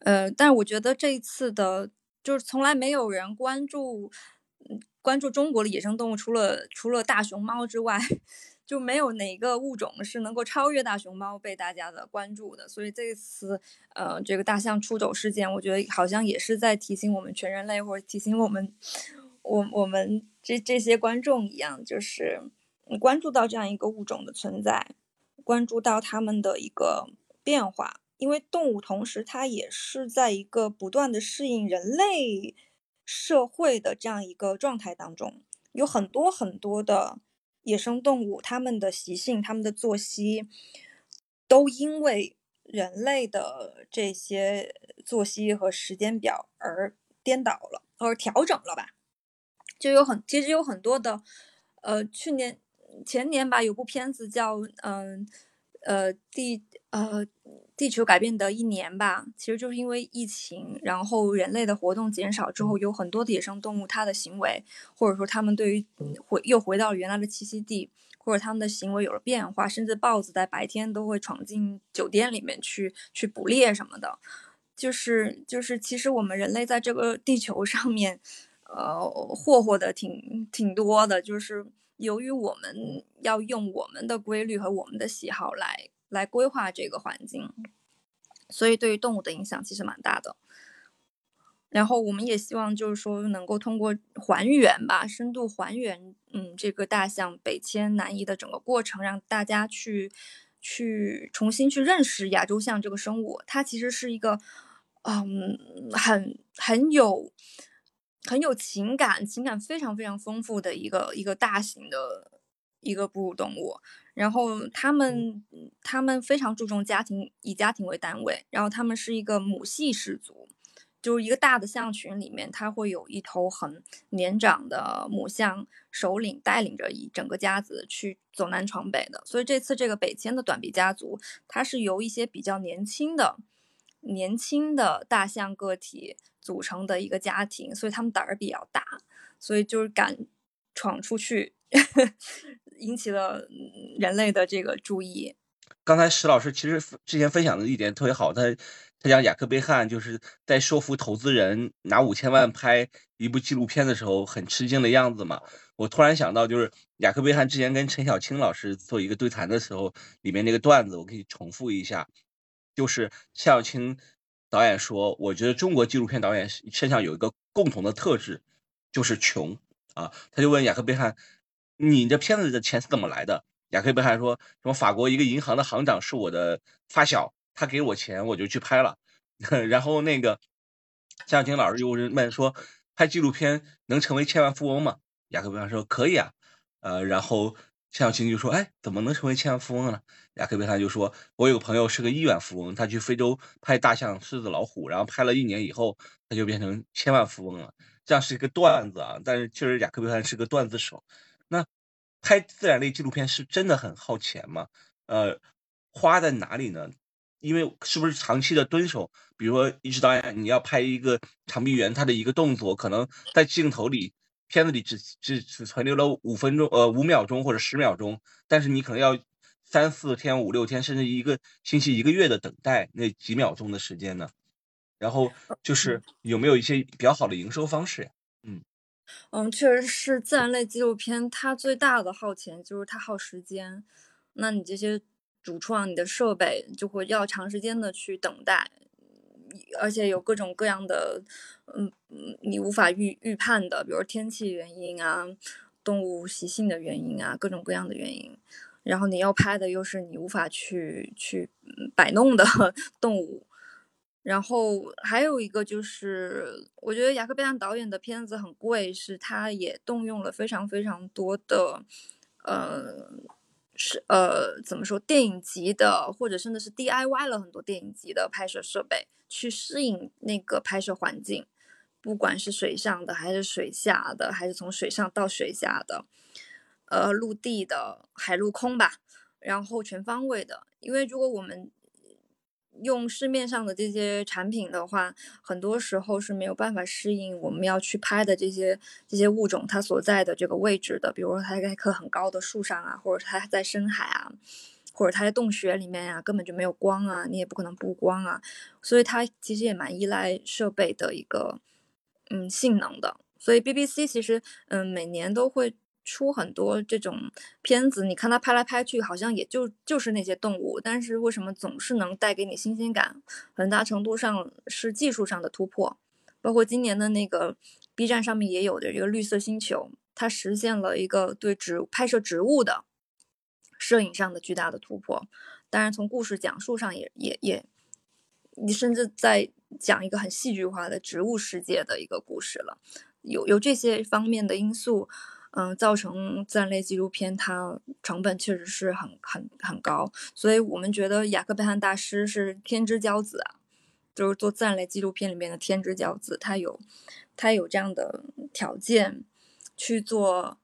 呃，但是我觉得这一次的，就是从来没有人关注关注中国的野生动物，除了除了大熊猫之外。就没有哪个物种是能够超越大熊猫被大家的关注的，所以这次，呃，这个大象出走事件，我觉得好像也是在提醒我们全人类，或者提醒我们，我我们这这些观众一样，就是关注到这样一个物种的存在，关注到它们的一个变化，因为动物同时它也是在一个不断的适应人类社会的这样一个状态当中，有很多很多的。野生动物，它们的习性、它们的作息，都因为人类的这些作息和时间表而颠倒了，而调整了吧？就有很，其实有很多的，呃，去年、前年吧，有部片子叫，嗯，第，呃。地球改变的一年吧，其实就是因为疫情，然后人类的活动减少之后，有很多的野生动物，它的行为或者说它们对于回又回到了原来的栖息地，或者它们的行为有了变化，甚至豹子在白天都会闯进酒店里面去去捕猎什么的，就是就是其实我们人类在这个地球上面，呃，霍霍的挺挺多的，就是由于我们要用我们的规律和我们的喜好来。来规划这个环境，所以对于动物的影响其实蛮大的。然后我们也希望就是说能够通过还原吧，深度还原，嗯，这个大象北迁南移的整个过程，让大家去去重新去认识亚洲象这个生物。它其实是一个，嗯，很很有很有情感，情感非常非常丰富的一个一个大型的一个哺乳动物。然后他们他们非常注重家庭，以家庭为单位。然后他们是一个母系氏族。就是一个大的象群里面，它会有一头很年长的母象首领带领着一整个家子去走南闯北的。所以这次这个北迁的短鼻家族，它是由一些比较年轻的、年轻的大象个体组成的一个家庭，所以他们胆儿比较大，所以就是敢闯出去，引起了人类的这个注意。刚才石老师其实之前分享的一点特别好，他。他讲雅克贝汉就是在说服投资人拿五千万拍一部纪录片的时候很吃惊的样子嘛。我突然想到，就是雅克贝汉之前跟陈小青老师做一个对谈的时候，里面那个段子我可以重复一下，就是夏小青导演说：“我觉得中国纪录片导演身上有一个共同的特质，就是穷啊。”他就问雅克贝汉：“你这片子的钱是怎么来的？”雅克贝汉说：“什么法国一个银行的行长是我的发小。”他给我钱，我就去拍了。然后那个向青老师又问说：“拍纪录片能成为千万富翁吗？”雅克贝汉说：“可以啊。”呃，然后向青就说：“哎，怎么能成为千万富翁呢？”雅克贝汉就说：“我有个朋友是个亿万富翁，他去非洲拍大象、狮子、老虎，然后拍了一年以后，他就变成千万富翁了。”这样是一个段子啊，但是确实雅克贝汉是个段子手。那拍自然类纪录片是真的很耗钱吗？呃，花在哪里呢？因为是不是长期的蹲守？比如说，一指导演你要拍一个长臂猿，他的一个动作，可能在镜头里、片子里只只只存留了五分钟、呃五秒钟或者十秒钟，但是你可能要三四天、五六天，甚至一个星期、一个月的等待那几秒钟的时间呢？然后就是有没有一些比较好的营收方式呀？嗯嗯，确实是自然类纪录片，它最大的耗钱就是它耗时间。那你这些。主创你的设备就会要长时间的去等待，而且有各种各样的，嗯嗯，你无法预预判的，比如天气原因啊，动物习性的原因啊，各种各样的原因。然后你要拍的又是你无法去去摆弄的 动物。然后还有一个就是，我觉得雅克贝安导演的片子很贵，是他也动用了非常非常多的，呃。是呃，怎么说？电影级的，或者甚至是 DIY 了很多电影级的拍摄设备，去适应那个拍摄环境，不管是水上的，还是水下的，还是从水上到水下的，呃，陆地的，海陆空吧，然后全方位的。因为如果我们用市面上的这些产品的话，很多时候是没有办法适应我们要去拍的这些这些物种它所在的这个位置的。比如说它在一棵很高的树上啊，或者是它在深海啊，或者它在洞穴里面啊，根本就没有光啊，你也不可能布光啊。所以它其实也蛮依赖设备的一个嗯性能的。所以 BBC 其实嗯每年都会。出很多这种片子，你看他拍来拍去，好像也就就是那些动物，但是为什么总是能带给你新鲜感？很大程度上是技术上的突破。包括今年的那个 B 站上面也有的这个绿色星球，它实现了一个对植拍摄植物的摄影上的巨大的突破。当然，从故事讲述上也也也，你甚至在讲一个很戏剧化的植物世界的一个故事了。有有这些方面的因素。嗯，造成自然类纪录片它成本确实是很很很高，所以我们觉得雅克贝汉大师是天之骄子啊，就是做自然类纪录片里面的天之骄子，他有他有这样的条件去做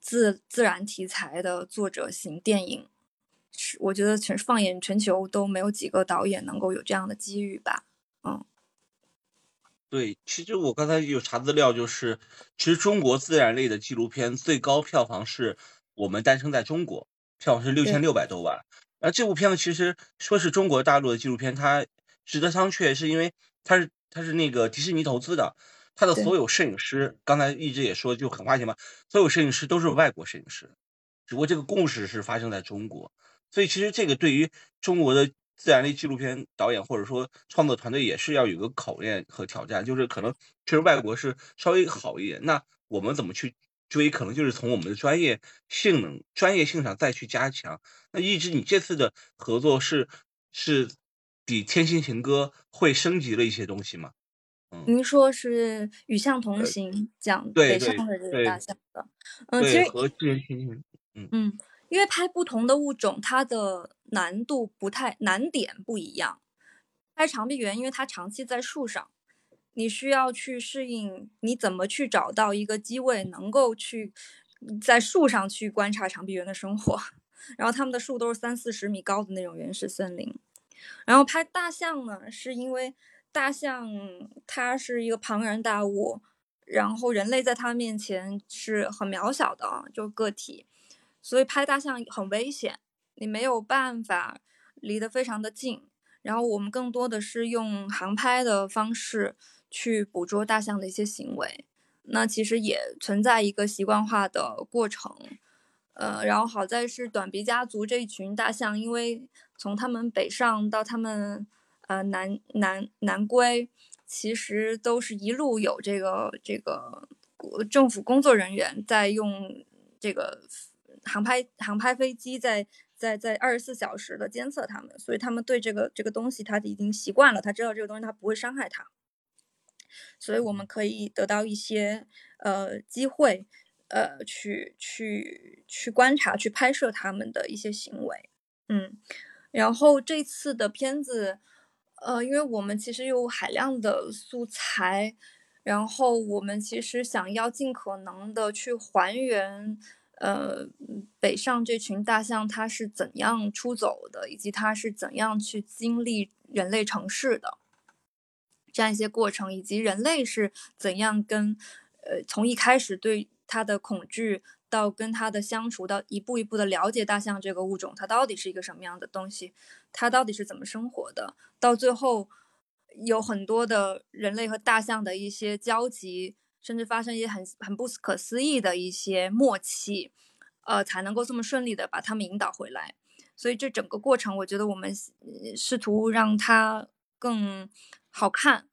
自自然题材的作者型电影，是我觉得全放眼全球都没有几个导演能够有这样的机遇吧，嗯。对，其实我刚才有查资料，就是其实中国自然类的纪录片最高票房是我们诞生在中国，票房是六千六百多万。那这部片子其实说是中国大陆的纪录片，它值得商榷，是因为它是它是那个迪士尼投资的，它的所有摄影师，刚才一直也说就很花钱嘛，所有摄影师都是外国摄影师，只不过这个故事是发生在中国，所以其实这个对于中国的自然类纪录片导演或者说创作团队也是要有个考验和挑战，就是可能确实外国是稍微好一点。那我们怎么去追？可能就是从我们的专业性能、专业性上再去加强。那一直你这次的合作是是比《天心情歌》会升级了一些东西吗？嗯您说是《与象同行》讲北上的这个大象的，嗯，其实和《天心情》嗯嗯，因为拍不同的物种，它的难度不太难点不一样。拍长臂猿，因为它长期在树上，你需要去适应，你怎么去找到一个机位，能够去在树上去观察长臂猿的生活。然后他们的树都是三四十米高的那种原始森林。然后拍大象呢，是因为。大象它是一个庞然大物，然后人类在它面前是很渺小的，就个体，所以拍大象很危险，你没有办法离得非常的近。然后我们更多的是用航拍的方式去捕捉大象的一些行为，那其实也存在一个习惯化的过程。呃，然后好在是短鼻家族这一群大象，因为从他们北上到他们。呃，南南南归其实都是一路有这个这个政府工作人员在用这个航拍航拍飞机在在在二十四小时的监测他们，所以他们对这个这个东西他已经习惯了，他知道这个东西他不会伤害他，所以我们可以得到一些呃机会呃去去去观察去拍摄他们的一些行为，嗯，然后这次的片子。呃，因为我们其实有海量的素材，然后我们其实想要尽可能的去还原，呃，北上这群大象它是怎样出走的，以及它是怎样去经历人类城市的这样一些过程，以及人类是怎样跟，呃，从一开始对它的恐惧。到跟它的相处，到一步一步的了解大象这个物种，它到底是一个什么样的东西，它到底是怎么生活的，到最后有很多的人类和大象的一些交集，甚至发生一些很很不可思议的一些默契，呃，才能够这么顺利的把他们引导回来。所以这整个过程，我觉得我们试图让它更好看，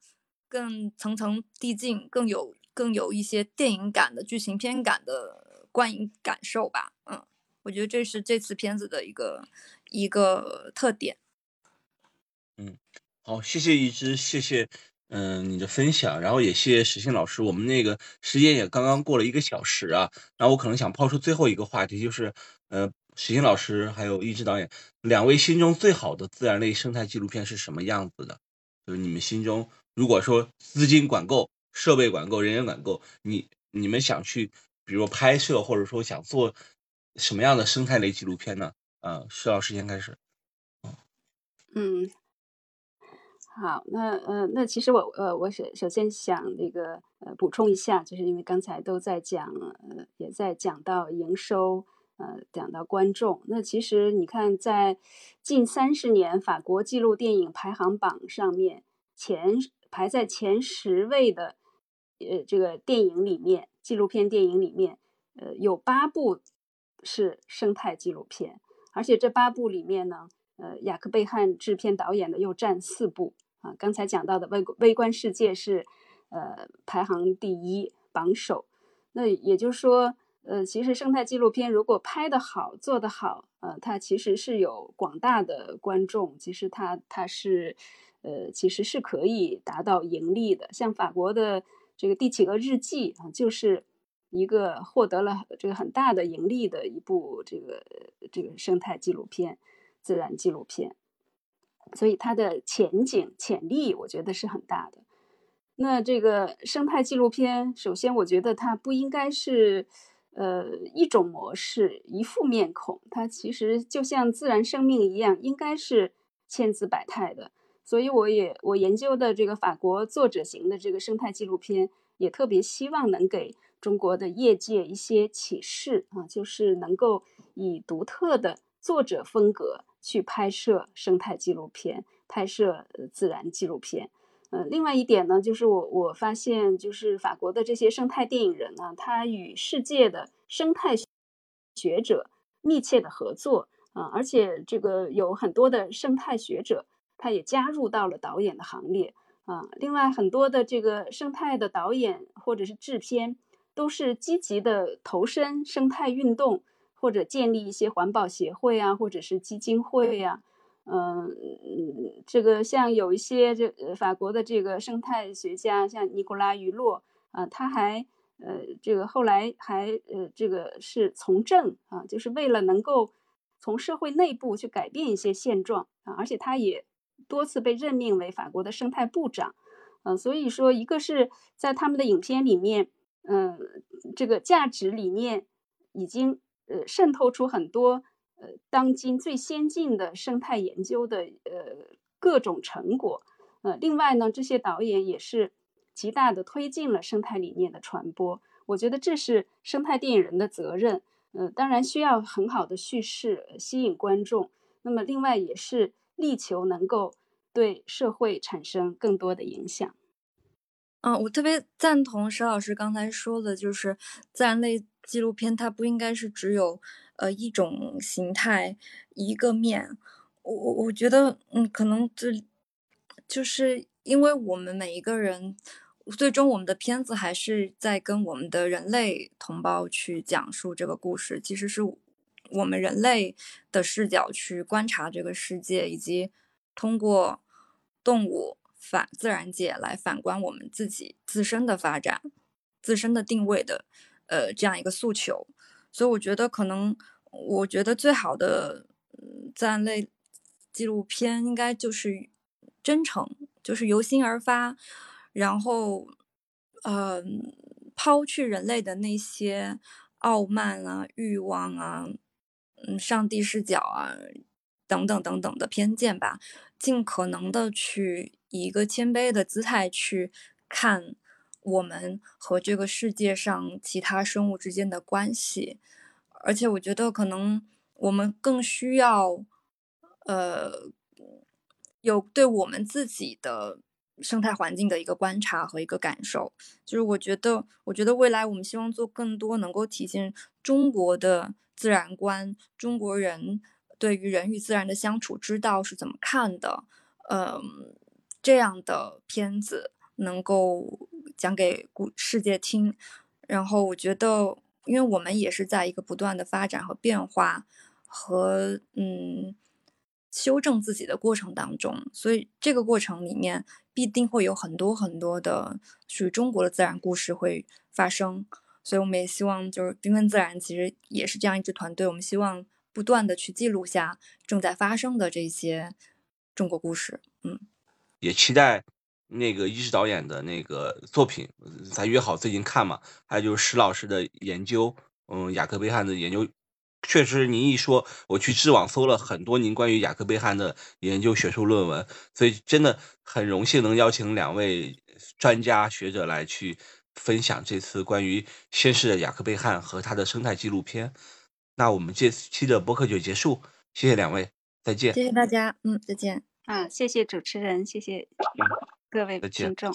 更层层递进，更有更有一些电影感的剧情片感的。观影感受吧，嗯，我觉得这是这次片子的一个一个特点。嗯，好，谢谢一之，谢谢，嗯，你的分享，然后也谢谢石鑫老师。我们那个时间也刚刚过了一个小时啊，然后我可能想抛出最后一个话题，就是，呃，石鑫老师还有一志导演，两位心中最好的自然类生态纪录片是什么样子的？就是你们心中，如果说资金管够、设备管够、人员管够，你你们想去。比如拍摄，或者说想做什么样的生态类纪录片呢？啊，石老师先开始。嗯，好，那呃，那其实我呃，我首首先想那个呃补充一下，就是因为刚才都在讲，呃，也在讲到营收，呃，讲到观众。那其实你看，在近三十年法国纪录电影排行榜上面，前排在前十位的呃这个电影里面。纪录片电影里面，呃，有八部是生态纪录片，而且这八部里面呢，呃，雅克贝汉制片导演的又占四部啊。刚才讲到的《微微观世界》是呃排行第一榜首，那也就是说，呃，其实生态纪录片如果拍得好、做得好，呃，它其实是有广大的观众，其实它它是呃其实是可以达到盈利的，像法国的。这个《帝企鹅日记》啊，就是一个获得了这个很大的盈利的一部这个这个生态纪录片、自然纪录片，所以它的前景潜力我觉得是很大的。那这个生态纪录片，首先我觉得它不应该是呃一种模式、一副面孔，它其实就像自然生命一样，应该是千姿百态的。所以我也我研究的这个法国作者型的这个生态纪录片，也特别希望能给中国的业界一些启示啊，就是能够以独特的作者风格去拍摄生态纪录片，拍摄自然纪录片。呃，另外一点呢，就是我我发现，就是法国的这些生态电影人呢，他与世界的生态学者密切的合作。啊，而且这个有很多的生态学者，他也加入到了导演的行列啊。另外，很多的这个生态的导演或者是制片，都是积极的投身生态运动，或者建立一些环保协会啊，或者是基金会呀。嗯，这个像有一些这法国的这个生态学家，像尼古拉·于洛啊，他还。呃，这个后来还呃，这个是从政啊，就是为了能够从社会内部去改变一些现状啊，而且他也多次被任命为法国的生态部长，嗯，所以说一个是在他们的影片里面，嗯，这个价值理念已经呃渗透出很多呃当今最先进的生态研究的呃各种成果，呃，另外呢，这些导演也是。极大的推进了生态理念的传播，我觉得这是生态电影人的责任。呃，当然需要很好的叙事吸引观众，那么另外也是力求能够对社会产生更多的影响。嗯，我特别赞同石老师刚才说的，就是自然类纪录片它不应该是只有呃一种形态一个面。我我我觉得，嗯，可能这就是因为我们每一个人。最终，我们的片子还是在跟我们的人类同胞去讲述这个故事。其实是我们人类的视角去观察这个世界，以及通过动物反自然界来反观我们自己自身的发展、自身的定位的呃这样一个诉求。所以，我觉得可能，我觉得最好的自然类纪录片应该就是真诚，就是由心而发。然后，嗯，抛去人类的那些傲慢啊、欲望啊、嗯、上帝视角啊等等等等的偏见吧，尽可能的去以一个谦卑的姿态去看我们和这个世界上其他生物之间的关系。而且，我觉得可能我们更需要，呃，有对我们自己的。生态环境的一个观察和一个感受，就是我觉得，我觉得未来我们希望做更多能够体现中国的自然观，中国人对于人与自然的相处之道是怎么看的，嗯，这样的片子能够讲给古世界听。然后我觉得，因为我们也是在一个不断的发展和变化和嗯。修正自己的过程当中，所以这个过程里面必定会有很多很多的属于中国的自然故事会发生。所以我们也希望，就是缤纷自然其实也是这样一支团队，我们希望不断的去记录下正在发生的这些中国故事。嗯，也期待那个一志导演的那个作品，咱约好最近看嘛。还有就是石老师的研究，嗯，雅克贝汉的研究。确实，您一说，我去知网搜了很多您关于雅克贝汉的研究学术论文，所以真的很荣幸能邀请两位专家学者来去分享这次关于先世的雅克贝汉和他的生态纪录片。那我们这期的播客就结束，谢谢两位，再见。谢谢大家，嗯，再见。啊，谢谢主持人，谢谢各位听众。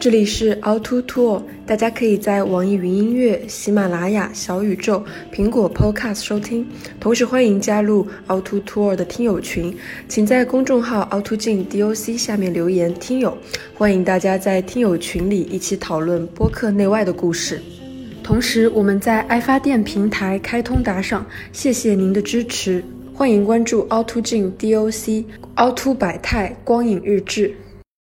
这里是凹凸 tour，大家可以在网易云音乐、喜马拉雅、小宇宙、苹果 Podcast 收听，同时欢迎加入凹凸 tour 的听友群，请在公众号凹凸镜 DOC 下面留言“听友”，欢迎大家在听友群里一起讨论播客内外的故事。同时，我们在爱发电平台开通打赏，谢谢您的支持，欢迎关注凹凸镜 DOC、凹凸百态光影日志。